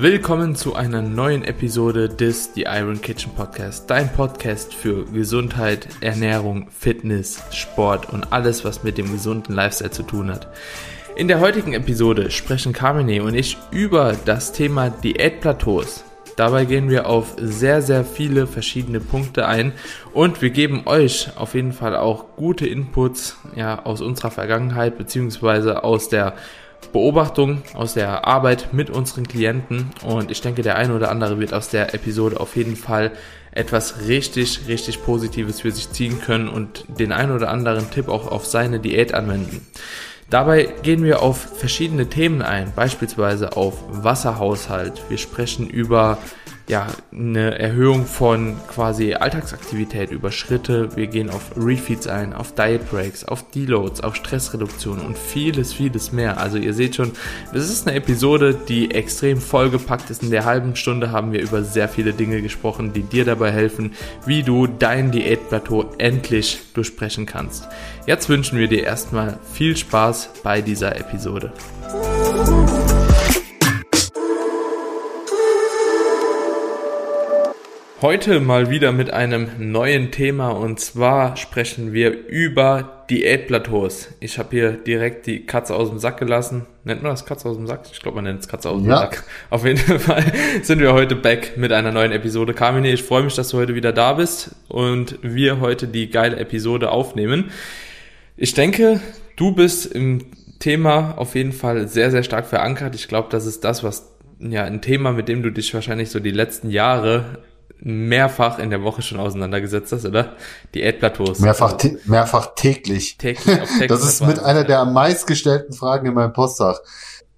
Willkommen zu einer neuen Episode des The Iron Kitchen Podcast, dein Podcast für Gesundheit, Ernährung, Fitness, Sport und alles, was mit dem gesunden Lifestyle zu tun hat. In der heutigen Episode sprechen Carmine und ich über das Thema Diätplateaus. Dabei gehen wir auf sehr, sehr viele verschiedene Punkte ein und wir geben euch auf jeden Fall auch gute Inputs ja, aus unserer Vergangenheit beziehungsweise aus der Beobachtung aus der Arbeit mit unseren Klienten und ich denke, der eine oder andere wird aus der Episode auf jeden Fall etwas richtig, richtig Positives für sich ziehen können und den einen oder anderen Tipp auch auf seine Diät anwenden. Dabei gehen wir auf verschiedene Themen ein, beispielsweise auf Wasserhaushalt. Wir sprechen über ja, eine Erhöhung von quasi Alltagsaktivität über Schritte. Wir gehen auf Refeeds ein, auf Diet Breaks, auf Deloads, auf Stressreduktion und vieles, vieles mehr. Also ihr seht schon, das ist eine Episode, die extrem vollgepackt ist. In der halben Stunde haben wir über sehr viele Dinge gesprochen, die dir dabei helfen, wie du dein Diätplateau endlich durchbrechen kannst. Jetzt wünschen wir dir erstmal viel Spaß bei dieser Episode. Heute mal wieder mit einem neuen Thema und zwar sprechen wir über Diätplateaus. Ich habe hier direkt die Katze aus dem Sack gelassen. Nennt man das Katze aus dem Sack? Ich glaube, man nennt es Katze aus dem ja. Sack. Auf jeden Fall sind wir heute back mit einer neuen Episode. Carmine, ich freue mich, dass du heute wieder da bist und wir heute die geile Episode aufnehmen. Ich denke, du bist im Thema auf jeden Fall sehr, sehr stark verankert. Ich glaube, das ist das, was ja ein Thema, mit dem du dich wahrscheinlich so die letzten Jahre mehrfach in der Woche schon auseinandergesetzt hast, oder? Diätplateaus. Mehrfach, mehrfach täglich. Täglich, auf täglich. Das ist mit einer der am meistgestellten Fragen in meinem Postfach.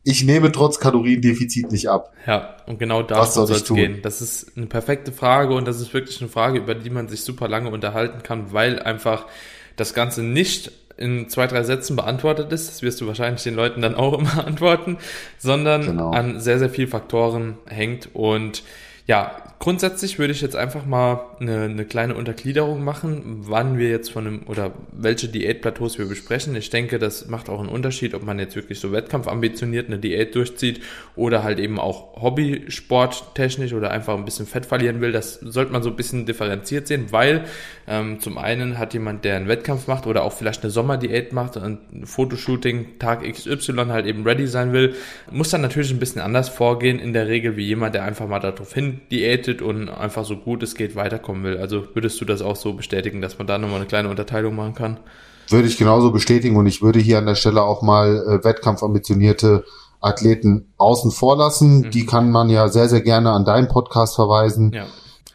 Ich nehme trotz Kaloriendefizit nicht ab. Ja, und genau darum soll es gehen. Das ist eine perfekte Frage und das ist wirklich eine Frage, über die man sich super lange unterhalten kann, weil einfach das Ganze nicht in zwei, drei Sätzen beantwortet ist. Das wirst du wahrscheinlich den Leuten dann auch immer antworten, sondern genau. an sehr, sehr viel Faktoren hängt und ja, grundsätzlich würde ich jetzt einfach mal eine, eine kleine Untergliederung machen, wann wir jetzt von einem oder welche Diätplateaus wir besprechen. Ich denke, das macht auch einen Unterschied, ob man jetzt wirklich so wettkampfambitioniert eine Diät durchzieht oder halt eben auch Hobbysport technisch oder einfach ein bisschen Fett verlieren will. Das sollte man so ein bisschen differenziert sehen, weil ähm, zum einen hat jemand, der einen Wettkampf macht oder auch vielleicht eine Sommerdiät macht und ein Fotoshooting Tag XY halt eben ready sein will, muss dann natürlich ein bisschen anders vorgehen in der Regel wie jemand, der einfach mal darauf hin diät committed und einfach so gut es geht weiterkommen will. Also würdest du das auch so bestätigen, dass man da nochmal eine kleine Unterteilung machen kann? Würde ich genauso bestätigen und ich würde hier an der Stelle auch mal äh, wettkampfambitionierte Athleten außen vor lassen. Mhm. Die kann man ja sehr, sehr gerne an deinen Podcast verweisen. Ja.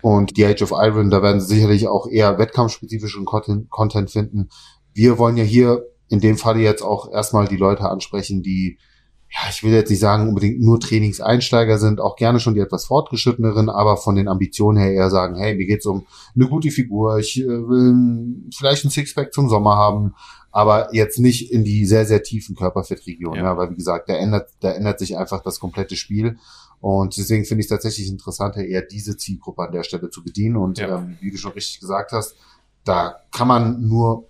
Und die Age of Iron, da werden sie sicherlich auch eher wettkampfspezifischen Content, Content finden. Wir wollen ja hier in dem Falle jetzt auch erstmal die Leute ansprechen, die ja, ich will jetzt nicht sagen, unbedingt nur Trainingseinsteiger sind, auch gerne schon die etwas fortgeschritteneren, aber von den Ambitionen her eher sagen, hey, mir geht's um eine gute Figur, ich äh, will vielleicht ein Sixpack zum Sommer haben, aber jetzt nicht in die sehr, sehr tiefen Körperfettregionen, ja. ja, weil wie gesagt, da ändert, da ändert sich einfach das komplette Spiel. Und deswegen finde ich es tatsächlich interessanter, eher diese Zielgruppe an der Stelle zu bedienen. Und ja. ähm, wie du schon richtig gesagt hast, da kann man nur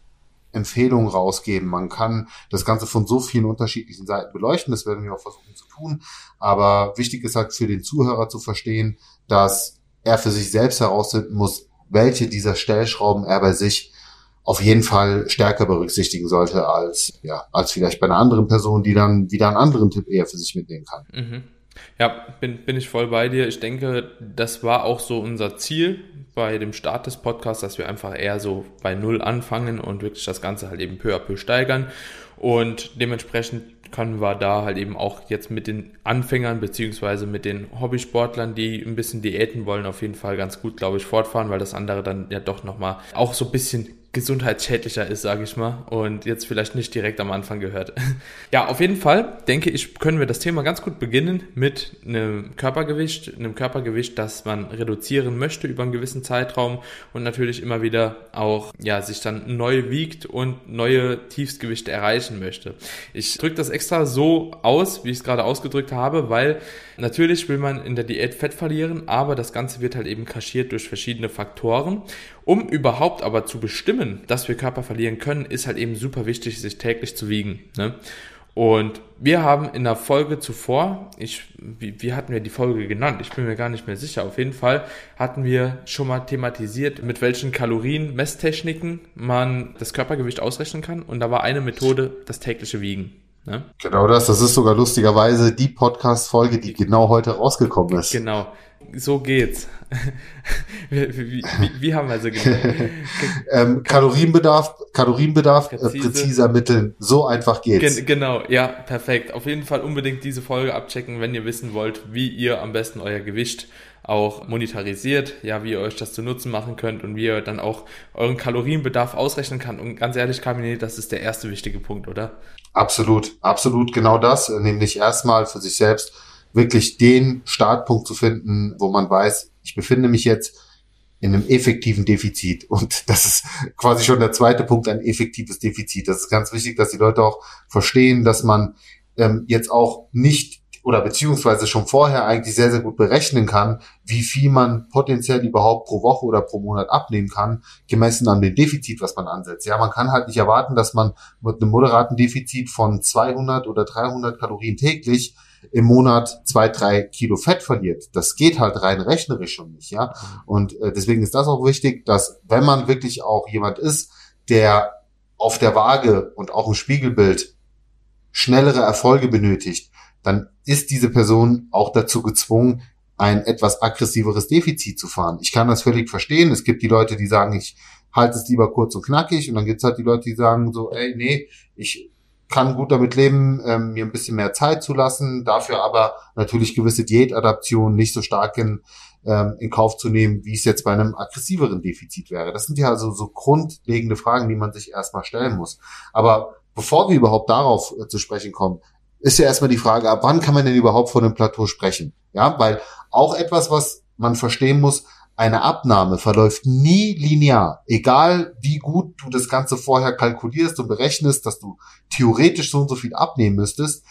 Empfehlungen rausgeben. Man kann das Ganze von so vielen unterschiedlichen Seiten beleuchten. Das werden wir auch versuchen zu tun. Aber wichtig ist halt für den Zuhörer zu verstehen, dass er für sich selbst herausfinden muss, welche dieser Stellschrauben er bei sich auf jeden Fall stärker berücksichtigen sollte als, ja, als vielleicht bei einer anderen Person, die dann wieder einen anderen Tipp eher für sich mitnehmen kann. Mhm. Ja, bin, bin ich voll bei dir. Ich denke, das war auch so unser Ziel bei dem Start des Podcasts, dass wir einfach eher so bei Null anfangen und wirklich das Ganze halt eben peu à peu steigern. Und dementsprechend können wir da halt eben auch jetzt mit den Anfängern beziehungsweise mit den Hobbysportlern, die ein bisschen Diäten wollen, auf jeden Fall ganz gut, glaube ich, fortfahren, weil das andere dann ja doch nochmal auch so ein bisschen gesundheitsschädlicher ist, sage ich mal, und jetzt vielleicht nicht direkt am Anfang gehört. ja, auf jeden Fall denke ich, können wir das Thema ganz gut beginnen mit einem Körpergewicht, einem Körpergewicht, das man reduzieren möchte über einen gewissen Zeitraum und natürlich immer wieder auch ja sich dann neu wiegt und neue Tiefstgewichte erreichen möchte. Ich drücke das extra so aus, wie ich es gerade ausgedrückt habe, weil natürlich will man in der Diät Fett verlieren, aber das Ganze wird halt eben kaschiert durch verschiedene Faktoren um überhaupt aber zu bestimmen, dass wir Körper verlieren können, ist halt eben super wichtig, sich täglich zu wiegen. Ne? Und wir haben in der Folge zuvor, ich, wie, wie hatten wir die Folge genannt? Ich bin mir gar nicht mehr sicher. Auf jeden Fall hatten wir schon mal thematisiert, mit welchen Kalorien-Messtechniken man das Körpergewicht ausrechnen kann. Und da war eine Methode das tägliche Wiegen. Ne? Genau das, das ist sogar lustigerweise die Podcast-Folge, die genau heute rausgekommen ist. Genau, so geht's. wie, wie, wie, wie, haben wir so gemacht? ähm, Kalorienbedarf, Kalorienbedarf, äh, Präzise. äh, präziser Mitteln, so einfach geht's. Gen genau, ja, perfekt. Auf jeden Fall unbedingt diese Folge abchecken, wenn ihr wissen wollt, wie ihr am besten euer Gewicht auch monetarisiert, ja, wie ihr euch das zu Nutzen machen könnt und wie ihr dann auch euren Kalorienbedarf ausrechnen kann. Und ganz ehrlich, Kamine, das ist der erste wichtige Punkt, oder? Absolut, absolut genau das, nämlich erstmal für sich selbst wirklich den Startpunkt zu finden, wo man weiß, ich befinde mich jetzt in einem effektiven Defizit. Und das ist quasi schon der zweite Punkt, ein effektives Defizit. Das ist ganz wichtig, dass die Leute auch verstehen, dass man ähm, jetzt auch nicht oder beziehungsweise schon vorher eigentlich sehr, sehr gut berechnen kann, wie viel man potenziell überhaupt pro Woche oder pro Monat abnehmen kann, gemessen an dem Defizit, was man ansetzt. Ja, man kann halt nicht erwarten, dass man mit einem moderaten Defizit von 200 oder 300 Kalorien täglich im Monat zwei, drei Kilo Fett verliert. Das geht halt rein rechnerisch schon nicht, ja. Und äh, deswegen ist das auch wichtig, dass wenn man wirklich auch jemand ist, der auf der Waage und auch im Spiegelbild schnellere Erfolge benötigt, dann ist diese Person auch dazu gezwungen, ein etwas aggressiveres Defizit zu fahren. Ich kann das völlig verstehen. Es gibt die Leute, die sagen, ich halte es lieber kurz und knackig. Und dann gibt es halt die Leute, die sagen so, ey, nee, ich kann gut damit leben, ähm, mir ein bisschen mehr Zeit zu lassen, dafür aber natürlich gewisse Diätadaptionen nicht so stark in, ähm, in Kauf zu nehmen, wie es jetzt bei einem aggressiveren Defizit wäre. Das sind ja also so grundlegende Fragen, die man sich erstmal stellen muss. Aber bevor wir überhaupt darauf äh, zu sprechen kommen, ist ja erstmal die Frage, ab wann kann man denn überhaupt von einem Plateau sprechen? Ja, weil auch etwas, was man verstehen muss, eine Abnahme verläuft nie linear. Egal wie gut du das Ganze vorher kalkulierst und berechnest, dass du theoretisch so und so viel abnehmen müsstest.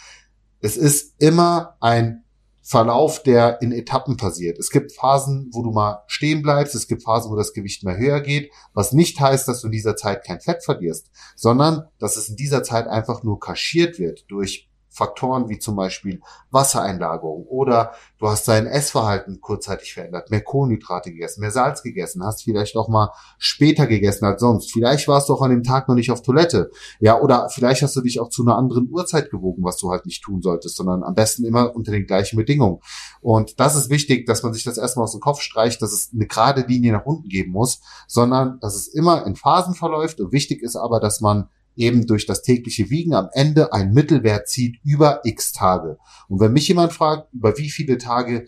Es ist immer ein Verlauf, der in Etappen passiert. Es gibt Phasen, wo du mal stehen bleibst, es gibt Phasen, wo das Gewicht mehr höher geht, was nicht heißt, dass du in dieser Zeit kein Fett verlierst, sondern dass es in dieser Zeit einfach nur kaschiert wird durch Faktoren wie zum Beispiel Wassereinlagerung oder du hast dein Essverhalten kurzzeitig verändert, mehr Kohlenhydrate gegessen, mehr Salz gegessen, hast vielleicht noch mal später gegessen als sonst. Vielleicht warst du auch an dem Tag noch nicht auf Toilette. Ja, oder vielleicht hast du dich auch zu einer anderen Uhrzeit gewogen, was du halt nicht tun solltest, sondern am besten immer unter den gleichen Bedingungen. Und das ist wichtig, dass man sich das erstmal aus dem Kopf streicht, dass es eine gerade Linie nach unten geben muss, sondern dass es immer in Phasen verläuft. Und wichtig ist aber, dass man eben durch das tägliche Wiegen am Ende ein Mittelwert zieht über x Tage. Und wenn mich jemand fragt, über wie viele Tage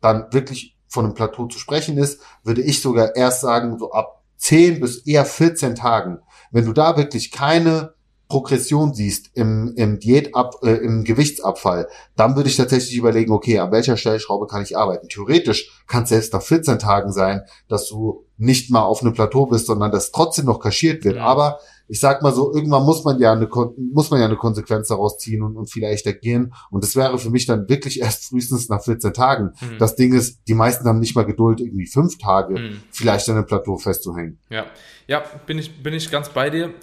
dann wirklich von einem Plateau zu sprechen ist, würde ich sogar erst sagen, so ab 10 bis eher 14 Tagen. Wenn du da wirklich keine Progression siehst im, im Diätab, äh, im Gewichtsabfall, dann würde ich tatsächlich überlegen, okay, an welcher Stellschraube kann ich arbeiten? Theoretisch kann es selbst nach 14 Tagen sein, dass du nicht mal auf einem Plateau bist, sondern dass trotzdem noch kaschiert wird. Ja. Aber ich sag mal so, irgendwann muss man ja eine, muss man ja eine Konsequenz daraus ziehen und, und vielleicht agieren. Und das wäre für mich dann wirklich erst frühestens nach 14 Tagen. Mhm. Das Ding ist, die meisten haben nicht mal Geduld, irgendwie fünf Tage mhm. vielleicht an einem Plateau festzuhängen. Ja, ja, bin ich, bin ich ganz bei dir.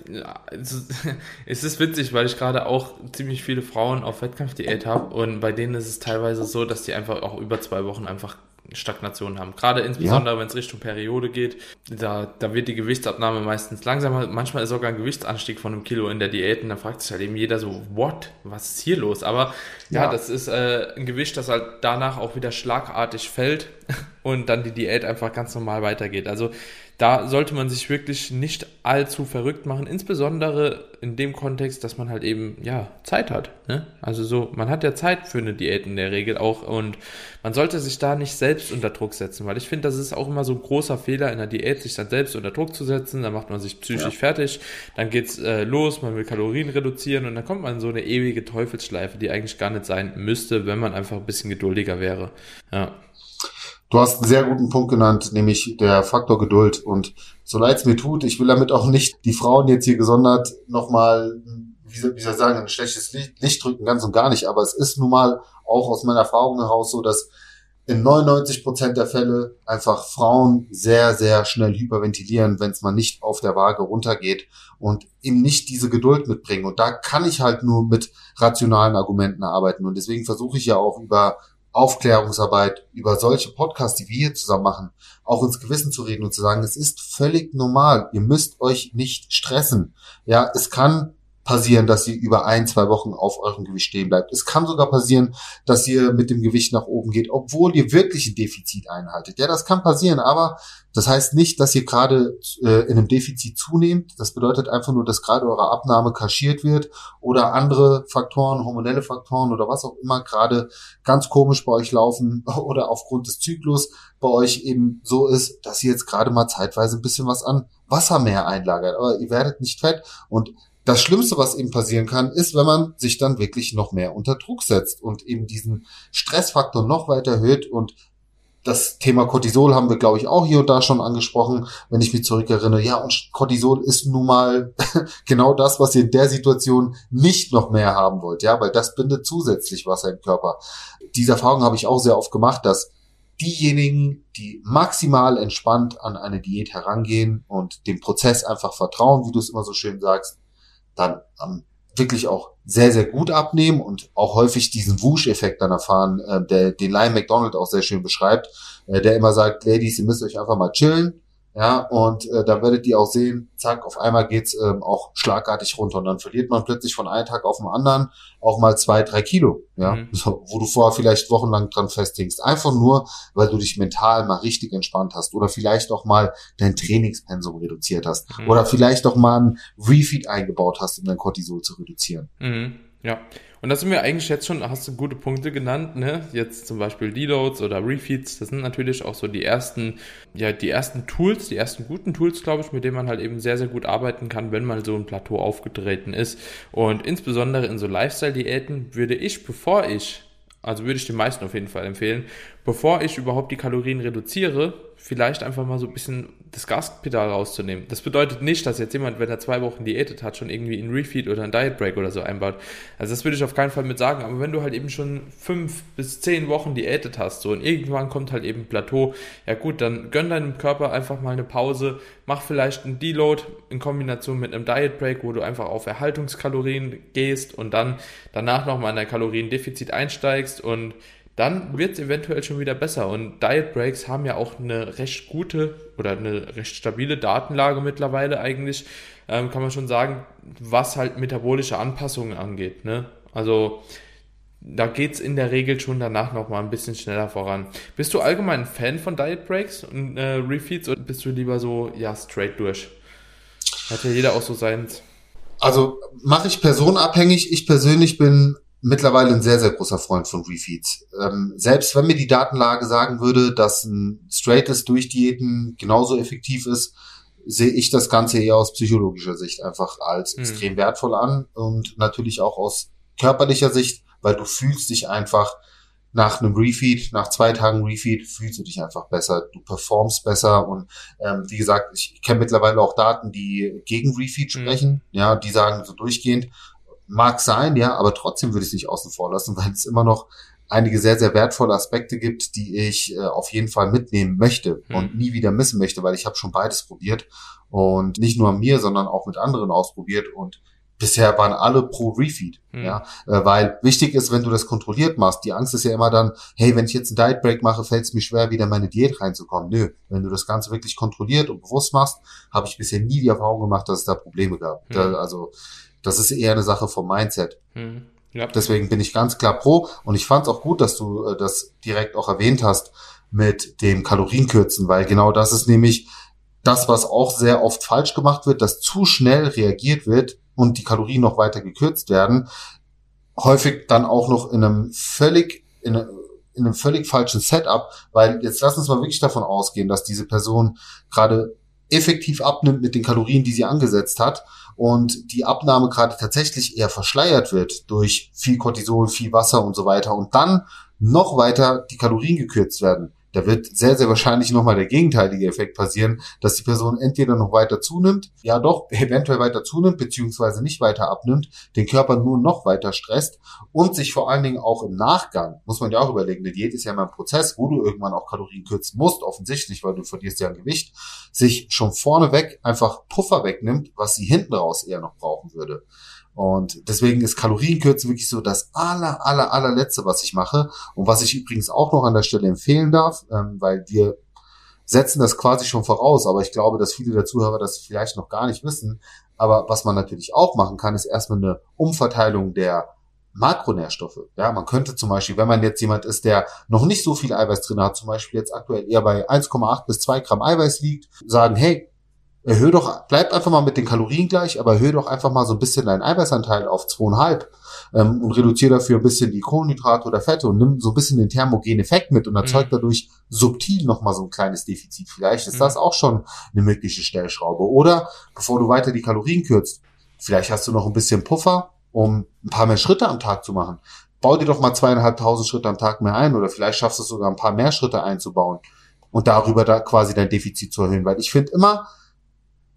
Es ist witzig, weil ich gerade auch ziemlich viele Frauen auf Wettkampfdiät habe und bei denen ist es teilweise so, dass die einfach auch über zwei Wochen einfach Stagnation haben. Gerade insbesondere, ja. wenn es Richtung Periode geht, da, da wird die Gewichtsabnahme meistens langsamer. Manchmal ist sogar ein Gewichtsanstieg von einem Kilo in der Diät und da fragt sich halt eben jeder so, what? Was ist hier los? Aber ja, ja das ist äh, ein Gewicht, das halt danach auch wieder schlagartig fällt und dann die Diät einfach ganz normal weitergeht. Also da sollte man sich wirklich nicht allzu verrückt machen, insbesondere in dem Kontext, dass man halt eben, ja, Zeit hat. Ne? Also so, man hat ja Zeit für eine Diät in der Regel auch und man sollte sich da nicht selbst unter Druck setzen, weil ich finde, das ist auch immer so ein großer Fehler in der Diät, sich dann selbst unter Druck zu setzen, dann macht man sich psychisch ja. fertig, dann geht's äh, los, man will Kalorien reduzieren und dann kommt man in so eine ewige Teufelsschleife, die eigentlich gar nicht sein müsste, wenn man einfach ein bisschen geduldiger wäre. Ja. Du hast einen sehr guten Punkt genannt, nämlich der Faktor Geduld. Und so leid es mir tut, ich will damit auch nicht die Frauen jetzt hier gesondert nochmal, wie soll, ich sagen, ein schlechtes Licht, Licht drücken, ganz und gar nicht. Aber es ist nun mal auch aus meiner Erfahrung heraus so, dass in 99 Prozent der Fälle einfach Frauen sehr, sehr schnell hyperventilieren, wenn es mal nicht auf der Waage runtergeht und eben nicht diese Geduld mitbringen. Und da kann ich halt nur mit rationalen Argumenten arbeiten. Und deswegen versuche ich ja auch über Aufklärungsarbeit, über solche Podcasts, die wir hier zusammen machen, auch ins Gewissen zu reden und zu sagen, es ist völlig normal. Ihr müsst euch nicht stressen. Ja, es kann passieren, dass ihr über ein, zwei Wochen auf eurem Gewicht stehen bleibt. Es kann sogar passieren, dass ihr mit dem Gewicht nach oben geht, obwohl ihr wirklich ein Defizit einhaltet. Ja, das kann passieren, aber das heißt nicht, dass ihr gerade äh, in einem Defizit zunehmt. Das bedeutet einfach nur, dass gerade eure Abnahme kaschiert wird oder andere Faktoren, hormonelle Faktoren oder was auch immer gerade ganz komisch bei euch laufen oder aufgrund des Zyklus bei euch eben so ist, dass ihr jetzt gerade mal zeitweise ein bisschen was an Wasser mehr einlagert. Aber ihr werdet nicht fett und das Schlimmste, was eben passieren kann, ist, wenn man sich dann wirklich noch mehr unter Druck setzt und eben diesen Stressfaktor noch weiter erhöht und das Thema Cortisol haben wir, glaube ich, auch hier und da schon angesprochen, wenn ich mich zurückerinnere. Ja, und Cortisol ist nun mal genau das, was ihr in der Situation nicht noch mehr haben wollt, ja, weil das bindet zusätzlich Wasser im Körper. Diese Erfahrung habe ich auch sehr oft gemacht, dass diejenigen, die maximal entspannt an eine Diät herangehen und dem Prozess einfach vertrauen, wie du es immer so schön sagst, dann ähm, wirklich auch sehr, sehr gut abnehmen und auch häufig diesen Wusch-Effekt dann erfahren, äh, der den Lion McDonald auch sehr schön beschreibt, äh, der immer sagt, Ladies, ihr müsst euch einfach mal chillen, ja, und äh, da werdet ihr auch sehen, zack, auf einmal geht's ähm, auch schlagartig runter und dann verliert man plötzlich von einem Tag auf den anderen auch mal zwei, drei Kilo, ja, mhm. so, wo du vorher vielleicht wochenlang dran festhängst. Einfach nur, weil du dich mental mal richtig entspannt hast oder vielleicht auch mal dein Trainingspensum reduziert hast mhm. oder vielleicht auch mal ein Refeed eingebaut hast, um dein Cortisol zu reduzieren. Mhm. Ja, und da sind wir eigentlich jetzt schon, hast du gute Punkte genannt, ne? Jetzt zum Beispiel Deloads oder Refeeds, das sind natürlich auch so die ersten, ja, die ersten Tools, die ersten guten Tools, glaube ich, mit denen man halt eben sehr, sehr gut arbeiten kann, wenn mal so ein Plateau aufgetreten ist. Und insbesondere in so Lifestyle-Diäten würde ich, bevor ich also würde ich den meisten auf jeden Fall empfehlen, bevor ich überhaupt die Kalorien reduziere, vielleicht einfach mal so ein bisschen das Gaspedal rauszunehmen. Das bedeutet nicht, dass jetzt jemand, wenn er zwei Wochen diätet hat, schon irgendwie einen Refeed oder einen Diet Break oder so einbaut. Also das würde ich auf keinen Fall mit sagen. Aber wenn du halt eben schon fünf bis zehn Wochen diätet hast, so und irgendwann kommt halt eben Plateau, ja gut, dann gönn deinem Körper einfach mal eine Pause, mach vielleicht einen Deload in Kombination mit einem Diet Break, wo du einfach auf Erhaltungskalorien gehst und dann danach nochmal in ein Kaloriendefizit einsteigst und dann wird es eventuell schon wieder besser. Und Diet Breaks haben ja auch eine recht gute oder eine recht stabile Datenlage mittlerweile eigentlich, ähm, kann man schon sagen, was halt metabolische Anpassungen angeht. Ne? Also da geht es in der Regel schon danach nochmal ein bisschen schneller voran. Bist du allgemein ein Fan von Diet Breaks und äh, Refeeds oder bist du lieber so, ja, straight durch? Hat ja jeder auch so seins. Also mache ich personabhängig. Ich persönlich bin mittlerweile ein sehr, sehr großer Freund von Refeeds. Ähm, selbst wenn mir die Datenlage sagen würde, dass ein straightes Durchdiäten genauso effektiv ist, sehe ich das Ganze eher aus psychologischer Sicht einfach als mhm. extrem wertvoll an und natürlich auch aus körperlicher Sicht, weil du fühlst dich einfach nach einem Refeed, nach zwei Tagen Refeed, fühlst du dich einfach besser, du performst besser und ähm, wie gesagt, ich kenne mittlerweile auch Daten, die gegen Refeed mhm. sprechen, mhm. ja, die sagen so durchgehend, Mag sein, ja, aber trotzdem würde ich es nicht außen vor lassen, weil es immer noch einige sehr, sehr wertvolle Aspekte gibt, die ich äh, auf jeden Fall mitnehmen möchte hm. und nie wieder missen möchte, weil ich habe schon beides probiert und nicht nur mir, sondern auch mit anderen ausprobiert und bisher waren alle pro Refeed, hm. ja, äh, weil wichtig ist, wenn du das kontrolliert machst, die Angst ist ja immer dann, hey, wenn ich jetzt einen Diet Break mache, fällt es mir schwer, wieder in meine Diät reinzukommen. Nö, wenn du das Ganze wirklich kontrolliert und bewusst machst, habe ich bisher nie die Erfahrung gemacht, dass es da Probleme gab. Hm. Da, also das ist eher eine Sache vom Mindset. Mhm. Ja. Deswegen bin ich ganz klar pro und ich fand es auch gut, dass du äh, das direkt auch erwähnt hast mit dem Kalorienkürzen, weil genau das ist nämlich das, was auch sehr oft falsch gemacht wird, dass zu schnell reagiert wird und die Kalorien noch weiter gekürzt werden. Häufig dann auch noch in einem völlig, in, in einem völlig falschen Setup, weil jetzt lass uns mal wirklich davon ausgehen, dass diese Person gerade effektiv abnimmt mit den Kalorien, die sie angesetzt hat und die Abnahme gerade tatsächlich eher verschleiert wird durch viel Cortisol, viel Wasser und so weiter und dann noch weiter die Kalorien gekürzt werden, da wird sehr, sehr wahrscheinlich nochmal der gegenteilige Effekt passieren, dass die Person entweder noch weiter zunimmt, ja doch, eventuell weiter zunimmt, beziehungsweise nicht weiter abnimmt, den Körper nur noch weiter stresst und sich vor allen Dingen auch im Nachgang, muss man ja auch überlegen, eine Diät ist ja immer ein Prozess, wo du irgendwann auch Kalorien kürzen musst, offensichtlich, weil du verlierst ja ein Gewicht, sich schon vorneweg einfach Puffer wegnimmt, was sie hinten raus eher noch brauchen würde. Und deswegen ist Kalorienkürzen wirklich so das aller, aller, allerletzte, was ich mache. Und was ich übrigens auch noch an der Stelle empfehlen darf, ähm, weil wir setzen das quasi schon voraus, aber ich glaube, dass viele der Zuhörer das vielleicht noch gar nicht wissen. Aber was man natürlich auch machen kann, ist erstmal eine Umverteilung der Makronährstoffe. Ja, man könnte zum Beispiel, wenn man jetzt jemand ist, der noch nicht so viel Eiweiß drin hat, zum Beispiel jetzt aktuell eher bei 1,8 bis 2 Gramm Eiweiß liegt, sagen, hey, erhöhe doch, bleib einfach mal mit den Kalorien gleich, aber erhöhe doch einfach mal so ein bisschen deinen Eiweißanteil auf zweieinhalb ähm, und reduziere dafür ein bisschen die Kohlenhydrate oder Fette und nimm so ein bisschen den thermogenen Effekt mit und erzeugt mhm. dadurch subtil nochmal so ein kleines Defizit. Vielleicht ist mhm. das auch schon eine mögliche Stellschraube. Oder bevor du weiter die Kalorien kürzt, vielleicht hast du noch ein bisschen Puffer, um ein paar mehr Schritte am Tag zu machen. Bau dir doch mal zweieinhalbtausend Schritte am Tag mehr ein oder vielleicht schaffst du es sogar ein paar mehr Schritte einzubauen und darüber da quasi dein Defizit zu erhöhen. Weil ich finde immer,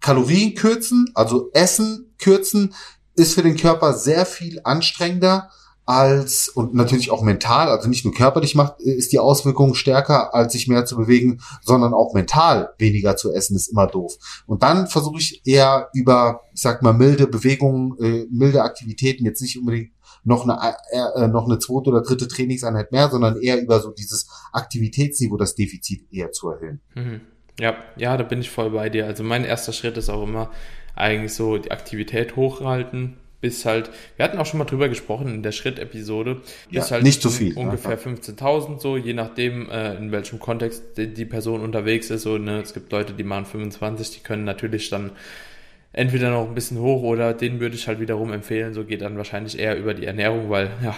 Kalorien kürzen, also Essen kürzen, ist für den Körper sehr viel anstrengender als und natürlich auch mental, also nicht nur körperlich macht, ist die Auswirkung stärker, als sich mehr zu bewegen, sondern auch mental weniger zu essen ist immer doof. Und dann versuche ich eher über, ich sag mal, milde Bewegungen, äh, milde Aktivitäten, jetzt nicht unbedingt noch eine, äh, noch eine zweite oder dritte Trainingseinheit mehr, sondern eher über so dieses Aktivitätsniveau, das Defizit eher zu erhöhen. Mhm. Ja, ja, da bin ich voll bei dir. Also mein erster Schritt ist auch immer eigentlich so die Aktivität hochhalten, bis halt, wir hatten auch schon mal drüber gesprochen in der Schritt-Episode, bis ja, halt nicht zu so viel, ungefähr ja. 15.000 so, je nachdem, äh, in welchem Kontext die, die, Person unterwegs ist. So, ne? Es gibt Leute, die machen 25, die können natürlich dann entweder noch ein bisschen hoch oder denen würde ich halt wiederum empfehlen, so geht dann wahrscheinlich eher über die Ernährung, weil ja,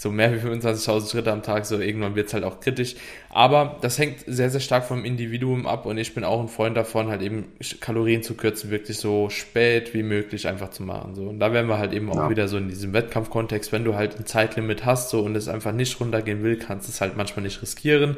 so mehr wie 25.000 Schritte am Tag, so irgendwann wird es halt auch kritisch. Aber das hängt sehr, sehr stark vom Individuum ab und ich bin auch ein Freund davon, halt eben Kalorien zu kürzen, wirklich so spät wie möglich einfach zu machen. So. Und da wären wir halt eben auch ja. wieder so in diesem Wettkampfkontext, wenn du halt ein Zeitlimit hast so und es einfach nicht runtergehen will, kannst du es halt manchmal nicht riskieren,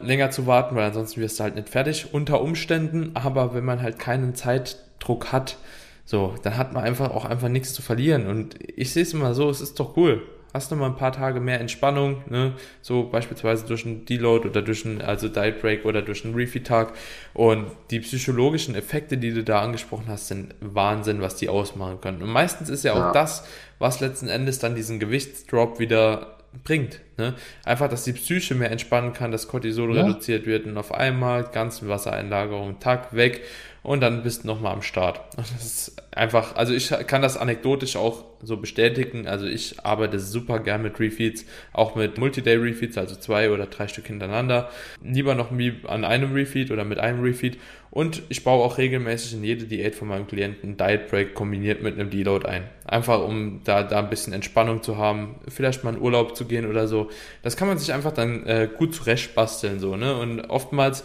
länger zu warten, weil ansonsten wirst du halt nicht fertig unter Umständen. Aber wenn man halt keinen Zeitdruck hat, so, dann hat man einfach auch einfach nichts zu verlieren. Und ich sehe es immer so, es ist doch cool hast du mal ein paar Tage mehr Entspannung, ne? so beispielsweise durch einen Deload oder durch einen also Diet Break oder durch einen Refeed-Tag und die psychologischen Effekte, die du da angesprochen hast, sind Wahnsinn, was die ausmachen können. Und meistens ist ja auch ja. das, was letzten Endes dann diesen Gewichtsdrop wieder bringt. Ne? Einfach, dass die Psyche mehr entspannen kann, dass Cortisol ja. reduziert wird und auf einmal ganzen Wassereinlagerung, Tag weg und dann bist du nochmal am Start. Und das ist einfach, also ich kann das anekdotisch auch so bestätigen. Also ich arbeite super gern mit Refeeds, auch mit Multi-Day-Refeeds, also zwei oder drei Stück hintereinander. Lieber noch an einem Refeed oder mit einem Refeed. Und ich baue auch regelmäßig in jede Diät von meinem Klienten Diet Break kombiniert mit einem Deload ein. Einfach um da, da ein bisschen Entspannung zu haben, vielleicht mal in Urlaub zu gehen oder so. Das kann man sich einfach dann äh, gut zurecht basteln, so, ne? Und oftmals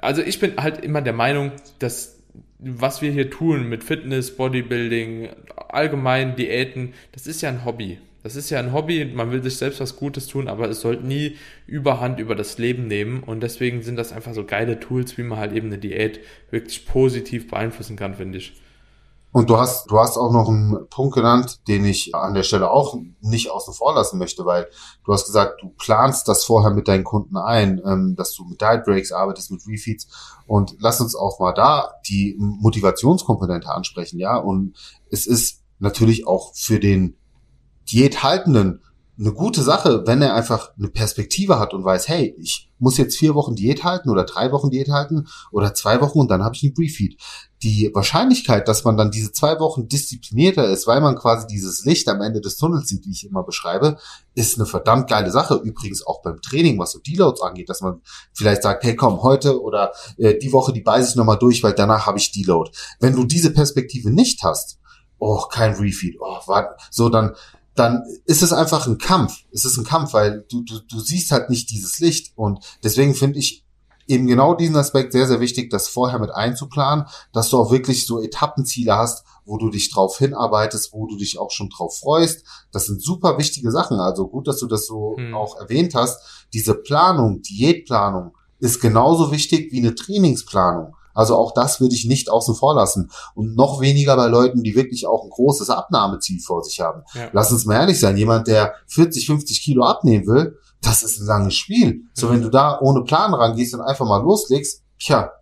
also ich bin halt immer der Meinung, dass was wir hier tun mit Fitness, Bodybuilding, allgemein Diäten, das ist ja ein Hobby. Das ist ja ein Hobby, man will sich selbst was Gutes tun, aber es sollte nie überhand über das Leben nehmen. Und deswegen sind das einfach so geile Tools, wie man halt eben eine Diät wirklich positiv beeinflussen kann, finde ich. Und du hast, du hast auch noch einen Punkt genannt, den ich an der Stelle auch nicht außen vor lassen möchte, weil du hast gesagt, du planst das vorher mit deinen Kunden ein, ähm, dass du mit Diet Breaks arbeitest, mit Refeeds. Und lass uns auch mal da die Motivationskomponente ansprechen, ja. Und es ist natürlich auch für den Diäthaltenden eine gute Sache, wenn er einfach eine Perspektive hat und weiß, hey, ich muss jetzt vier Wochen Diät halten oder drei Wochen Diät halten oder zwei Wochen und dann habe ich einen Brieffeed. Die Wahrscheinlichkeit, dass man dann diese zwei Wochen disziplinierter ist, weil man quasi dieses Licht am Ende des Tunnels sieht, wie ich immer beschreibe, ist eine verdammt geile Sache. Übrigens auch beim Training, was so Deloads angeht, dass man vielleicht sagt, hey komm, heute oder äh, die Woche, die beiße ich nochmal durch, weil danach habe ich Deload. Wenn du diese Perspektive nicht hast, oh, kein Refeed, oh, warte, so dann dann ist es einfach ein Kampf. Es ist ein Kampf, weil du, du, du siehst halt nicht dieses Licht. Und deswegen finde ich eben genau diesen Aspekt sehr, sehr wichtig, das vorher mit einzuplanen, dass du auch wirklich so Etappenziele hast, wo du dich drauf hinarbeitest, wo du dich auch schon drauf freust. Das sind super wichtige Sachen. Also gut, dass du das so hm. auch erwähnt hast. Diese Planung, Diätplanung, ist genauso wichtig wie eine Trainingsplanung. Also auch das würde ich nicht außen vor lassen. Und noch weniger bei Leuten, die wirklich auch ein großes Abnahmeziel vor sich haben. Ja. Lass uns mal ehrlich sein, jemand, der 40, 50 Kilo abnehmen will, das ist ein langes Spiel. So, mhm. wenn du da ohne Plan rangehst und einfach mal loslegst, tja,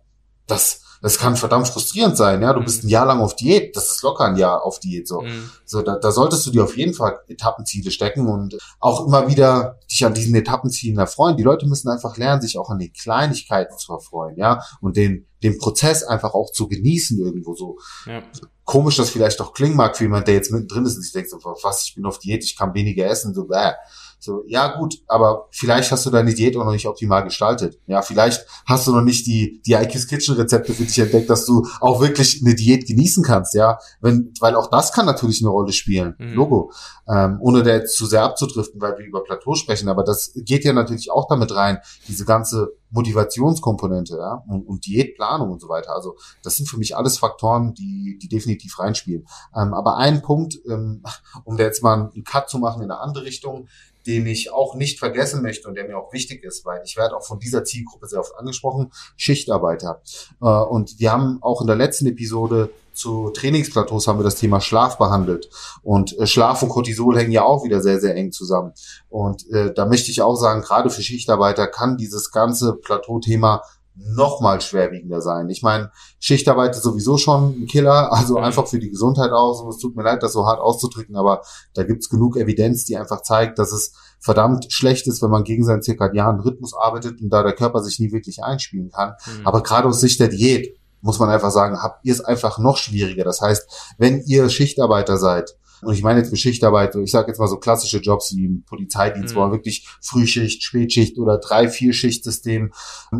das, das kann verdammt frustrierend sein, ja. Du mhm. bist ein Jahr lang auf Diät, das ist locker ein Jahr auf Diät, so. Mhm. So, da, da solltest du dir auf jeden Fall Etappenziele stecken und auch immer wieder dich an diesen Etappenzielen erfreuen. Die Leute müssen einfach lernen, sich auch an den Kleinigkeiten zu erfreuen, ja. Und den, den Prozess einfach auch zu genießen irgendwo so. Ja. Komisch, dass vielleicht auch klingen mag für jemand, der jetzt mittendrin ist und sich denkt so, was, ich bin auf Diät, ich kann weniger essen, so, bäh. So, ja gut, aber vielleicht hast du deine Diät auch noch nicht optimal gestaltet. Ja, vielleicht hast du noch nicht die, die Ike's Kitchen Rezepte für dich entdeckt, dass du auch wirklich eine Diät genießen kannst, ja. Wenn, weil auch das kann natürlich eine Rolle spielen. Mhm. Logo. Ähm, ohne da jetzt zu sehr abzudriften, weil wir über Plateau sprechen, aber das geht ja natürlich auch damit rein, diese ganze Motivationskomponente, ja, und, und Diätplanung und so weiter. Also das sind für mich alles Faktoren, die, die definitiv reinspielen. Ähm, aber ein Punkt, ähm, um da jetzt mal einen Cut zu machen in eine andere Richtung, den ich auch nicht vergessen möchte und der mir auch wichtig ist, weil ich werde auch von dieser Zielgruppe sehr oft angesprochen, Schichtarbeiter. Äh, und wir haben auch in der letzten Episode zu Trainingsplateaus haben wir das Thema Schlaf behandelt. Und äh, Schlaf und Cortisol hängen ja auch wieder sehr, sehr eng zusammen. Und äh, da möchte ich auch sagen, gerade für Schichtarbeiter kann dieses ganze Plateauthema noch mal schwerwiegender sein. Ich meine, Schichtarbeit ist sowieso schon ein Killer, also mhm. einfach für die Gesundheit aus. Und es tut mir leid, das so hart auszudrücken, aber da gibt's genug Evidenz, die einfach zeigt, dass es verdammt schlecht ist, wenn man gegen seinen zirkadianen Rhythmus arbeitet und da der Körper sich nie wirklich einspielen kann. Mhm. Aber gerade aus Sicht der Diät muss man einfach sagen, habt ihr es einfach noch schwieriger. Das heißt, wenn ihr Schichtarbeiter seid, und ich meine jetzt für Schichtarbeit, ich sage jetzt mal so klassische Jobs wie im Polizeidienst, mhm. wo man wirklich Frühschicht, Spätschicht oder drei, vier Schichtsystem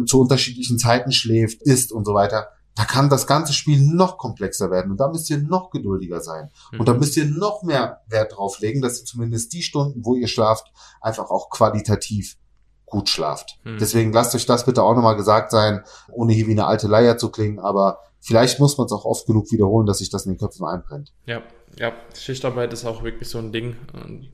zu unterschiedlichen Zeiten schläft, isst und so weiter. Da kann das ganze Spiel noch komplexer werden und da müsst ihr noch geduldiger sein. Mhm. Und da mhm. müsst ihr noch mehr Wert drauf legen, dass ihr zumindest die Stunden, wo ihr schlaft, einfach auch qualitativ gut schlaft. Mhm. Deswegen lasst euch das bitte auch nochmal gesagt sein, ohne hier wie eine alte Leier zu klingen, aber vielleicht muss man es auch oft genug wiederholen, dass sich das in den Köpfen einbrennt. Ja, ja, Schichtarbeit ist auch wirklich so ein Ding.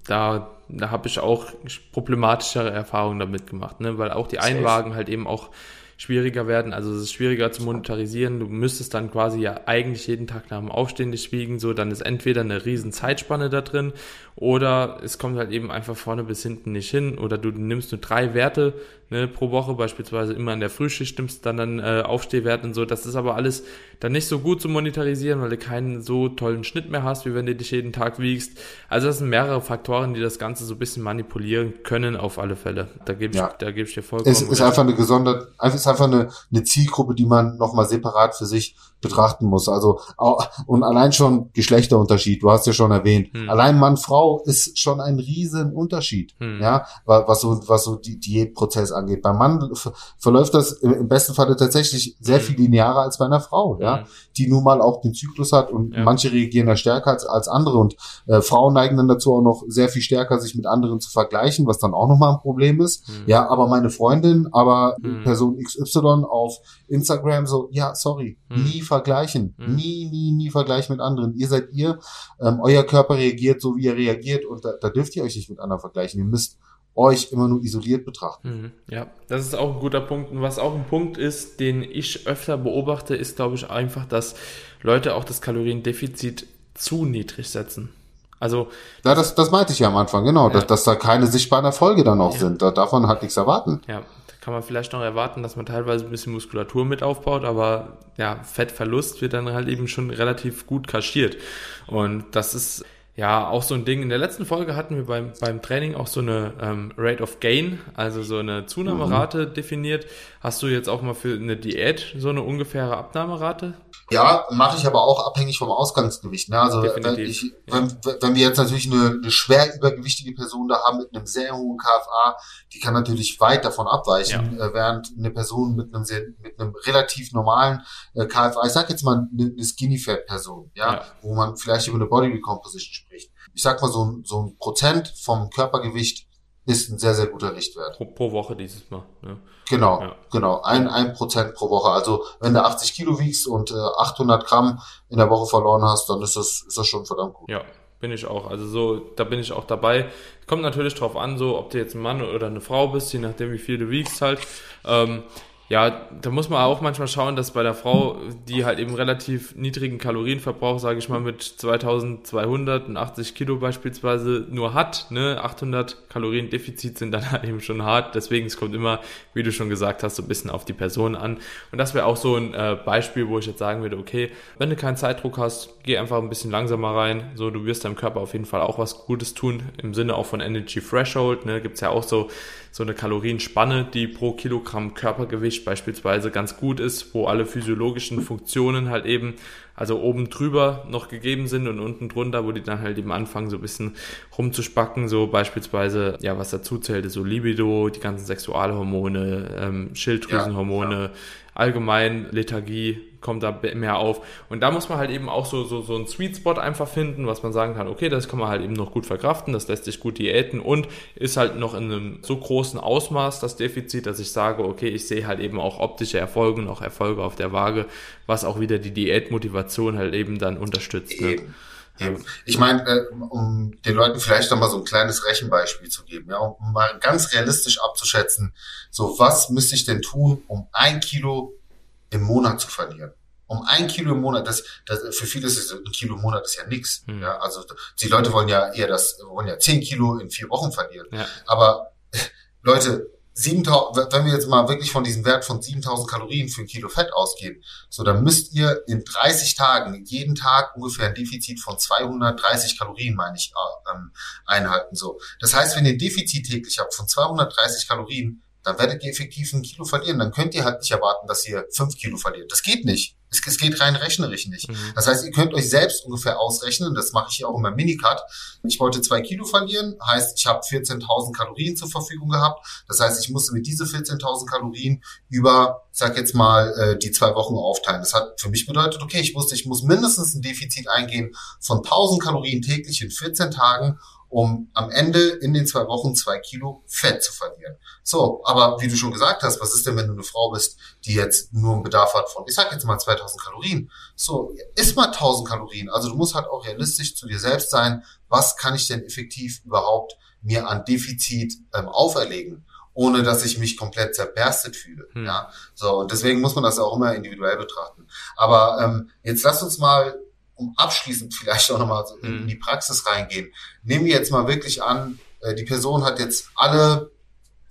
Da, da habe ich auch problematischere Erfahrungen damit gemacht, ne? weil auch die Einwagen halt eben auch schwieriger werden. Also es ist schwieriger zu monetarisieren. Du müsstest dann quasi ja eigentlich jeden Tag nach dem Aufstehen dich wiegen. So, dann ist entweder eine riesen Zeitspanne da drin oder es kommt halt eben einfach vorne bis hinten nicht hin oder du nimmst nur drei Werte ne, pro Woche, beispielsweise immer in der Frühschicht nimmst dann dann äh, Aufstehwert und so. Das ist aber alles dann nicht so gut zu monetarisieren, weil du keinen so tollen Schnitt mehr hast, wie wenn du dich jeden Tag wiegst. Also das sind mehrere Faktoren, die das Ganze so ein bisschen manipulieren können auf alle Fälle. Da gebe ich, ja. da gebe ich dir vollkommen. Es ist einfach eine gesonderte, es ist einfach eine, eine Zielgruppe, die man nochmal separat für sich betrachten muss. Also und allein schon Geschlechterunterschied, du hast ja schon erwähnt. Hm. Allein Mann Frau ist schon ein riesen Unterschied, hm. ja, was so was so die Diätprozess angeht. Beim Mann verläuft das im besten Falle tatsächlich sehr hm. viel linearer als bei einer Frau, ja, hm. die nun mal auch den Zyklus hat und ja. manche reagieren da stärker als, als andere und äh, Frauen neigen dann dazu auch noch sehr viel stärker sich mit anderen zu vergleichen, was dann auch nochmal ein Problem ist. Hm. Ja, aber meine Freundin, aber hm. Person XY auf Instagram so, ja, sorry, nie vergleichen. Mhm. Nie, nie, nie vergleichen mit anderen. Ihr seid ihr. Ähm, euer Körper reagiert so, wie er reagiert und da, da dürft ihr euch nicht mit anderen vergleichen. Ihr müsst euch immer nur isoliert betrachten. Mhm. Ja, das ist auch ein guter Punkt. Und was auch ein Punkt ist, den ich öfter beobachte, ist, glaube ich, einfach, dass Leute auch das Kaloriendefizit zu niedrig setzen. Also. Ja, das, das meinte ich ja am Anfang, genau, ja. dass, dass da keine sichtbaren Erfolge dann auch ja. sind. Da darf man halt nichts erwarten. Ja, kann man vielleicht noch erwarten, dass man teilweise ein bisschen Muskulatur mit aufbaut, aber ja, Fettverlust wird dann halt eben schon relativ gut kaschiert. Und das ist ja auch so ein Ding. In der letzten Folge hatten wir beim, beim Training auch so eine ähm, Rate of Gain, also so eine Zunahmerate mhm. definiert. Hast du jetzt auch mal für eine Diät so eine ungefähre Abnahmerate? Ja, mache ich aber auch abhängig vom Ausgangsgewicht. Ne? Also wenn, ich, wenn, ja. wenn wir jetzt natürlich eine, eine schwer übergewichtige Person da haben mit einem sehr hohen KFA, die kann natürlich weit davon abweichen, ja. äh, während eine Person mit einem sehr, mit einem relativ normalen äh, KFA, ich sag jetzt mal eine, eine Skinny Fat Person, ja, ja, wo man vielleicht über eine Body Recomposition spricht. Ich sag mal so, so ein Prozent vom Körpergewicht ist ein sehr, sehr guter Richtwert. Pro, pro Woche dieses Mal. Ne? Genau, ja. genau. Ein, ein Prozent pro Woche. Also wenn du 80 Kilo wiegst und äh, 800 Gramm in der Woche verloren hast, dann ist das, ist das schon verdammt gut. Ja, bin ich auch. Also so, da bin ich auch dabei. Kommt natürlich drauf an, so ob du jetzt ein Mann oder eine Frau bist, je nachdem wie viel du wiegst halt. Ähm, Ja, da muss man auch manchmal schauen, dass bei der Frau, die halt eben relativ niedrigen Kalorienverbrauch, sage ich mal, mit 2280 Kilo beispielsweise nur hat, ne, 800 Kalorien Defizit sind dann halt eben schon hart. Deswegen, es kommt immer, wie du schon gesagt hast, so ein bisschen auf die Person an. Und das wäre auch so ein äh, Beispiel, wo ich jetzt sagen würde, okay, wenn du keinen Zeitdruck hast, geh einfach ein bisschen langsamer rein. So, du wirst deinem Körper auf jeden Fall auch was Gutes tun, im Sinne auch von Energy Threshold, ne, gibt's ja auch so so eine Kalorienspanne, die pro Kilogramm Körpergewicht beispielsweise ganz gut ist, wo alle physiologischen Funktionen halt eben, also oben drüber noch gegeben sind und unten drunter, wo die dann halt eben anfangen, so ein bisschen rumzuspacken, so beispielsweise, ja, was dazu zählt, so Libido, die ganzen Sexualhormone, ähm, Schilddrüsenhormone, ja, ja. allgemein Lethargie, kommt da mehr auf. Und da muss man halt eben auch so, so, so einen Sweet Spot einfach finden, was man sagen kann, okay, das kann man halt eben noch gut verkraften, das lässt sich gut diäten und ist halt noch in einem so großen Ausmaß das Defizit, dass ich sage, okay, ich sehe halt eben auch optische Erfolge und auch Erfolge auf der Waage, was auch wieder die Diätmotivation halt eben dann unterstützt. Ne? Eben. Eben. Ich meine, äh, um den Leuten vielleicht noch mal so ein kleines Rechenbeispiel zu geben, ja, um mal ganz realistisch abzuschätzen, so was müsste ich denn tun, um ein Kilo im Monat zu verlieren. Um ein Kilo im Monat, das, das für viele ist es, ein Kilo im Monat ist ja nix. Hm. Ja, also die Leute wollen ja eher das, wollen ja zehn Kilo in vier Wochen verlieren. Ja. Aber Leute, 7000, wenn wir jetzt mal wirklich von diesem Wert von 7000 Kalorien für ein Kilo Fett ausgehen, so dann müsst ihr in 30 Tagen jeden Tag ungefähr ein Defizit von 230 Kalorien, meine ich, äh, ähm, einhalten. So, das heißt, wenn ihr ein Defizit täglich habt von 230 Kalorien, dann werdet ihr effektiv ein Kilo verlieren. Dann könnt ihr halt nicht erwarten, dass ihr fünf Kilo verliert. Das geht nicht. Es, es geht rein rechnerisch nicht. Mhm. Das heißt, ihr könnt euch selbst ungefähr ausrechnen, das mache ich hier auch in meinem Minicut. Ich wollte zwei Kilo verlieren, heißt, ich habe 14.000 Kalorien zur Verfügung gehabt. Das heißt, ich musste mit diese 14.000 Kalorien über, sag jetzt mal, äh, die zwei Wochen aufteilen. Das hat für mich bedeutet, okay, ich wusste, ich muss mindestens ein Defizit eingehen von 1.000 Kalorien täglich in 14 Tagen um am Ende in den zwei Wochen zwei Kilo Fett zu verlieren. So, aber wie du schon gesagt hast, was ist denn, wenn du eine Frau bist, die jetzt nur einen Bedarf hat von, ich sag jetzt mal 2000 Kalorien. So, isst mal 1000 Kalorien. Also du musst halt auch realistisch zu dir selbst sein. Was kann ich denn effektiv überhaupt mir an Defizit ähm, auferlegen? ohne dass ich mich komplett zerberstet fühle. Hm. Ja, so und deswegen muss man das auch immer individuell betrachten. Aber ähm, jetzt lass uns mal um abschließend vielleicht auch nochmal so in, in die Praxis reingehen. Nehmen wir jetzt mal wirklich an, äh, die Person hat jetzt alle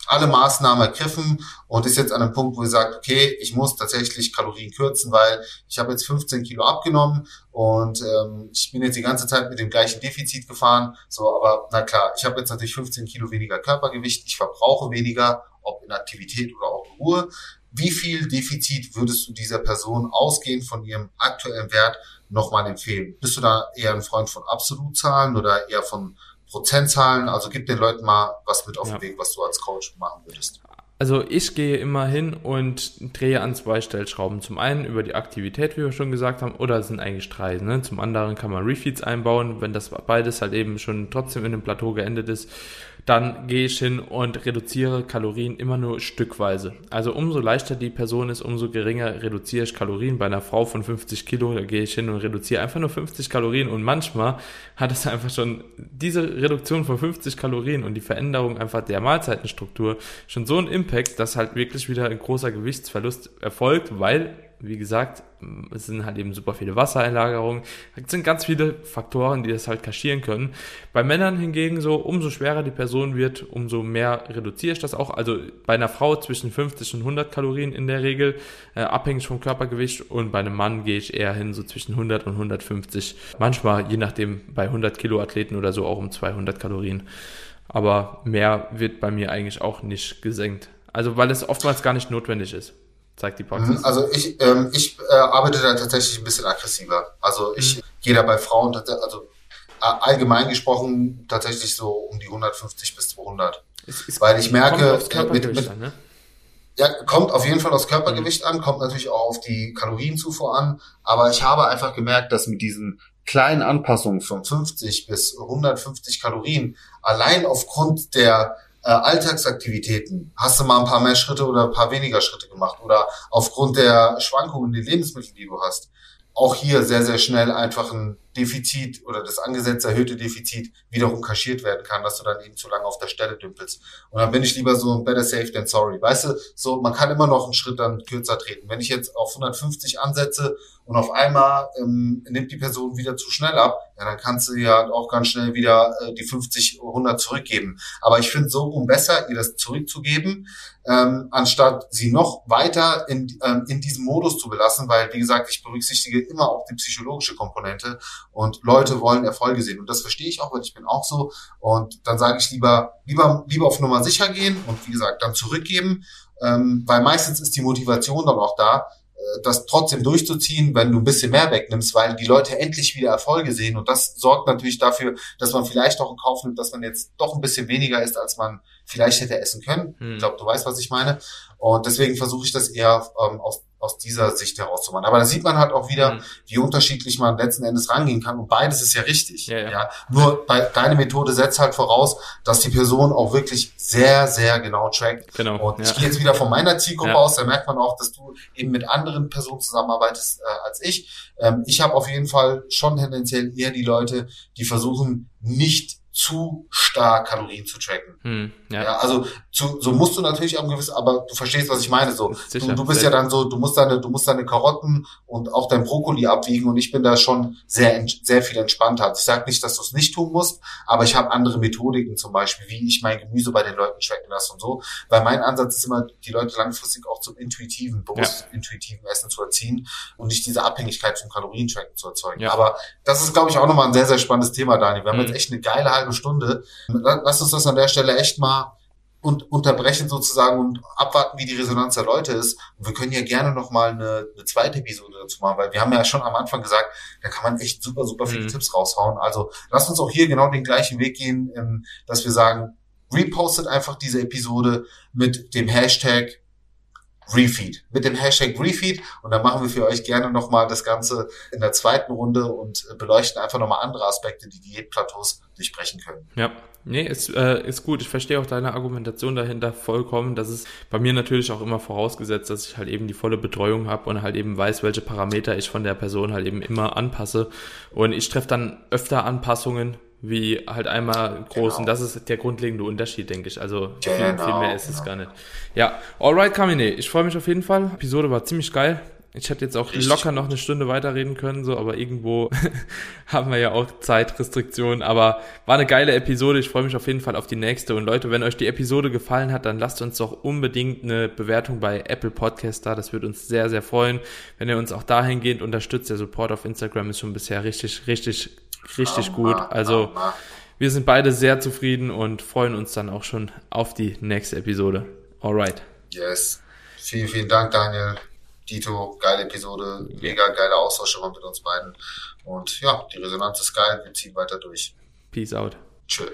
alle Maßnahmen ergriffen und ist jetzt an einem Punkt, wo sie sagt, okay, ich muss tatsächlich Kalorien kürzen, weil ich habe jetzt 15 Kilo abgenommen und ähm, ich bin jetzt die ganze Zeit mit dem gleichen Defizit gefahren. So, aber na klar, ich habe jetzt natürlich 15 Kilo weniger Körpergewicht, ich verbrauche weniger, ob in Aktivität oder auch in Ruhe. Wie viel Defizit würdest du dieser Person ausgehend von ihrem aktuellen Wert nochmal empfehlen? Bist du da eher ein Freund von Absolutzahlen oder eher von Prozentzahlen? Also gib den Leuten mal was mit auf ja. den Weg, was du als Coach machen würdest. Also ich gehe immer hin und drehe an zwei Stellschrauben. Zum einen über die Aktivität, wie wir schon gesagt haben, oder es sind eigentlich drei. Ne? Zum anderen kann man Refeeds einbauen, wenn das beides halt eben schon trotzdem in dem Plateau geendet ist dann gehe ich hin und reduziere Kalorien immer nur stückweise. Also umso leichter die Person ist, umso geringer reduziere ich Kalorien. Bei einer Frau von 50 Kilo, da gehe ich hin und reduziere einfach nur 50 Kalorien und manchmal hat es einfach schon diese Reduktion von 50 Kalorien und die Veränderung einfach der Mahlzeitenstruktur schon so einen Impact, dass halt wirklich wieder ein großer Gewichtsverlust erfolgt, weil wie gesagt, es sind halt eben super viele Wassereinlagerungen. Es sind ganz viele Faktoren, die das halt kaschieren können. Bei Männern hingegen so, umso schwerer die Person wird, umso mehr reduziere ich das auch. Also bei einer Frau zwischen 50 und 100 Kalorien in der Regel, äh, abhängig vom Körpergewicht. Und bei einem Mann gehe ich eher hin so zwischen 100 und 150. Manchmal, je nachdem, bei 100 Kilo Athleten oder so auch um 200 Kalorien. Aber mehr wird bei mir eigentlich auch nicht gesenkt. Also weil es oftmals gar nicht notwendig ist zeigt die Praxis? Mhm, also ich, ähm, ich äh, arbeite da tatsächlich ein bisschen aggressiver. Also ich mhm. gehe da bei Frauen, also allgemein gesprochen tatsächlich so um die 150 bis 200. Es, es Weil ich merke, äh, mit, mit, an, ne? ja, kommt auf jeden Fall aufs Körpergewicht mhm. an, kommt natürlich auch auf die Kalorienzufuhr an, aber ich habe einfach gemerkt, dass mit diesen kleinen Anpassungen von 50 bis 150 Kalorien allein aufgrund der äh, Alltagsaktivitäten, hast du mal ein paar mehr Schritte oder ein paar weniger Schritte gemacht oder aufgrund der Schwankungen in den Lebensmitteln, die du hast, auch hier sehr, sehr schnell einfach ein Defizit oder das angesetzte erhöhte Defizit wiederum kaschiert werden kann, dass du dann eben zu lange auf der Stelle dümpelst. Und dann bin ich lieber so better safe than sorry. Weißt du, so man kann immer noch einen Schritt dann kürzer treten. Wenn ich jetzt auf 150 ansetze und auf einmal ähm, nimmt die Person wieder zu schnell ab, ja, dann kannst du ja auch ganz schnell wieder äh, die 50, 100 zurückgeben. Aber ich finde so um besser, ihr das zurückzugeben, ähm, anstatt sie noch weiter in, ähm, in diesem Modus zu belassen, weil, wie gesagt, ich berücksichtige immer auch die psychologische Komponente und Leute wollen Erfolge sehen. Und das verstehe ich auch, weil ich bin auch so. Und dann sage ich lieber, lieber, lieber auf Nummer sicher gehen und wie gesagt, dann zurückgeben, ähm, weil meistens ist die Motivation dann auch da, das trotzdem durchzuziehen, wenn du ein bisschen mehr wegnimmst, weil die Leute endlich wieder Erfolge sehen. Und das sorgt natürlich dafür, dass man vielleicht auch in Kauf nimmt, dass man jetzt doch ein bisschen weniger ist, als man vielleicht hätte essen können. Hm. Ich glaube, du weißt, was ich meine. Und deswegen versuche ich das eher ähm, aus aus dieser Sicht herauszumachen. Aber da sieht man halt auch wieder, mhm. wie unterschiedlich man letzten Endes rangehen kann. Und beides ist ja richtig. Ja, ja. ja, Nur bei, deine Methode setzt halt voraus, dass die Person auch wirklich sehr, sehr genau trackt. Genau. Und ja. ich gehe jetzt wieder von meiner Zielgruppe aus. Da merkt man auch, dass du eben mit anderen Personen zusammenarbeitest äh, als ich. Ähm, ich habe auf jeden Fall schon tendenziell eher die Leute, die versuchen, nicht zu stark Kalorien zu tracken. Hm, ja. ja. also zu, so musst du natürlich auch gewiss, aber du verstehst, was ich meine. So, Sicher, du, du bist ja dann so, du musst deine, du musst deine Karotten und auch dein Brokkoli abwiegen und ich bin da schon sehr, sehr viel entspannter. Ich sage nicht, dass du es nicht tun musst, aber ich habe andere Methodiken zum Beispiel, wie ich mein Gemüse bei den Leuten tracken lasse und so. Weil mein Ansatz ist immer, die Leute langfristig auch zum intuitiven, bewusst ja. intuitiven Essen zu erziehen und nicht diese Abhängigkeit vom Kalorientracken zu erzeugen. Ja. Aber das ist, glaube ich, auch nochmal ein sehr, sehr spannendes Thema, Daniel. Wir haben mhm. jetzt echt eine geile halbe Stunde. Lass uns das an der Stelle echt mal und unterbrechen sozusagen und abwarten, wie die Resonanz der Leute ist. Und wir können ja gerne nochmal eine, eine zweite Episode dazu machen, weil wir haben ja schon am Anfang gesagt, da kann man echt super, super viele mhm. Tipps raushauen. Also lasst uns auch hier genau den gleichen Weg gehen, ähm, dass wir sagen, repostet einfach diese Episode mit dem Hashtag Refeed. Mit dem Hashtag Refeed und dann machen wir für euch gerne nochmal das Ganze in der zweiten Runde und beleuchten einfach nochmal andere Aspekte, die Diätplateaus durchbrechen können. Ja, nee, ist, äh, ist gut. Ich verstehe auch deine Argumentation dahinter vollkommen. Das ist bei mir natürlich auch immer vorausgesetzt, dass ich halt eben die volle Betreuung habe und halt eben weiß, welche Parameter ich von der Person halt eben immer anpasse. Und ich treffe dann öfter Anpassungen, wie halt einmal groß. Genau. Und das ist der grundlegende Unterschied, denke ich. Also viel, genau, viel mehr ist genau. es gar nicht. Ja, alright, Kamine. Ich freue mich auf jeden Fall. Die Episode war ziemlich geil. Ich hätte jetzt auch Richtig. locker noch eine Stunde weiterreden können, so, aber irgendwo haben wir ja auch Zeitrestriktionen. Aber war eine geile Episode. Ich freue mich auf jeden Fall auf die nächste. Und Leute, wenn euch die Episode gefallen hat, dann lasst uns doch unbedingt eine Bewertung bei Apple Podcast da. Das würde uns sehr, sehr freuen. Wenn ihr uns auch dahingehend unterstützt. Der Support auf Instagram ist schon bisher richtig, richtig richtig gut. Also wir sind beide sehr zufrieden und freuen uns dann auch schon auf die nächste Episode. Alright. Yes. Vielen, vielen Dank, Daniel. Dito, geile Episode, mega geile Austausch immer mit uns beiden. Und ja, die Resonanz ist geil, wir ziehen weiter durch. Peace out. Tschüss.